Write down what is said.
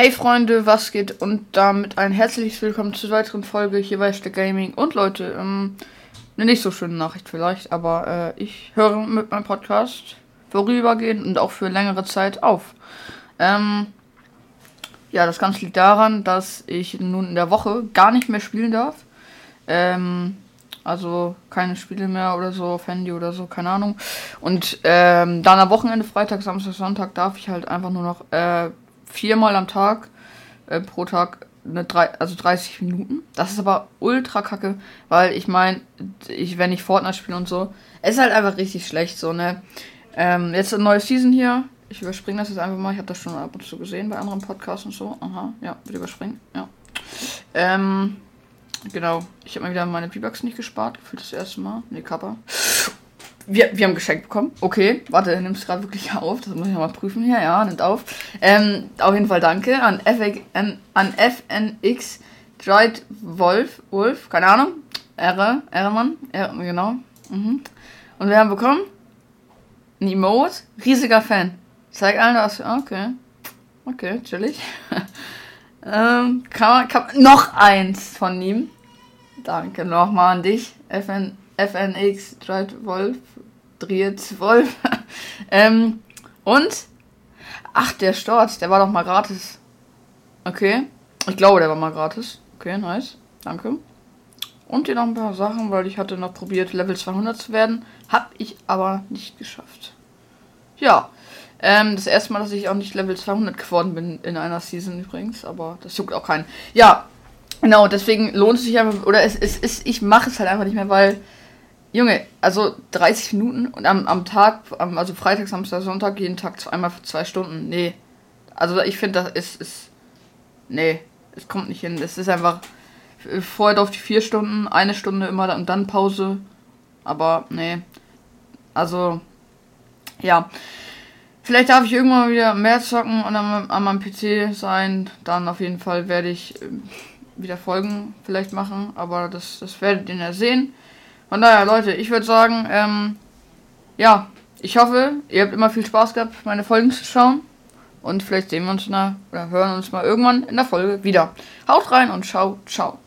Hey Freunde, was geht? Und damit ein herzliches Willkommen zur weiteren Folge hier bei Steck Gaming. Und Leute, ähm, eine nicht so schöne Nachricht vielleicht, aber äh, ich höre mit meinem Podcast vorübergehend und auch für längere Zeit auf. Ähm, ja, das Ganze liegt daran, dass ich nun in der Woche gar nicht mehr spielen darf. Ähm, also keine Spiele mehr oder so auf Handy oder so, keine Ahnung. Und ähm, dann am Wochenende, Freitag, Samstag, Sonntag, darf ich halt einfach nur noch äh, viermal am Tag äh, pro Tag eine drei, also 30 Minuten. Das ist aber ultra kacke, weil ich meine, ich, wenn ich Fortnite spiele und so, es ist halt einfach richtig schlecht so, ne? Ähm, jetzt eine neue Season hier. Ich überspringe das jetzt einfach mal. Ich habe das schon ab und zu gesehen bei anderen Podcasts und so. Aha, ja, würde überspringen. Ja. Ähm, genau. Ich habe mal wieder meine V-Bucks nicht gespart. Gefühlt das erste Mal. Ne, Kappa. Wir, wir haben geschenkt bekommen. Okay, warte, nimmst gerade wirklich auf. Das muss ich mal prüfen hier. Ja, nimmt auf. Ähm, auf jeden Fall danke an, FX, an, an FNX Dried Wolf. Wolf, keine Ahnung. R, R-Mann. R, genau. Mhm. Und wir haben bekommen ein Emote. Riesiger Fan. Zeig allen das. Okay. Okay, chillig. ähm, kann man, kann man, noch eins von ihm. Danke nochmal an dich. FN, FNX Dried Driet Wolf. ähm, und? Ach, der Stort, der war doch mal gratis. Okay. Ich glaube, der war mal gratis. Okay, nice. Danke. Und hier noch ein paar Sachen, weil ich hatte noch probiert, Level 200 zu werden. Hab ich aber nicht geschafft. Ja. Ähm, das erste Mal, dass ich auch nicht Level 200 geworden bin in einer Season übrigens. Aber das juckt auch keinen. Ja. Genau, deswegen lohnt es sich einfach. Oder es ist, ich mache es halt einfach nicht mehr, weil Junge, also 30 Minuten und am, am Tag, am, also Freitag, Samstag, Sonntag, jeden Tag einmal für zwei Stunden. Nee. Also ich finde, das ist, ist. Nee, es kommt nicht hin. Es ist einfach vorher auf die vier Stunden, eine Stunde immer und dann Pause. Aber nee. Also, ja. Vielleicht darf ich irgendwann mal wieder mehr zocken und an, an meinem PC sein. Dann auf jeden Fall werde ich äh, wieder Folgen vielleicht machen. Aber das, das werdet ihr ja sehen. Von daher, Leute, ich würde sagen, ähm, ja, ich hoffe, ihr habt immer viel Spaß gehabt, meine Folgen zu schauen. Und vielleicht sehen wir uns na, oder hören uns mal irgendwann in der Folge wieder. Haut rein und ciao, ciao.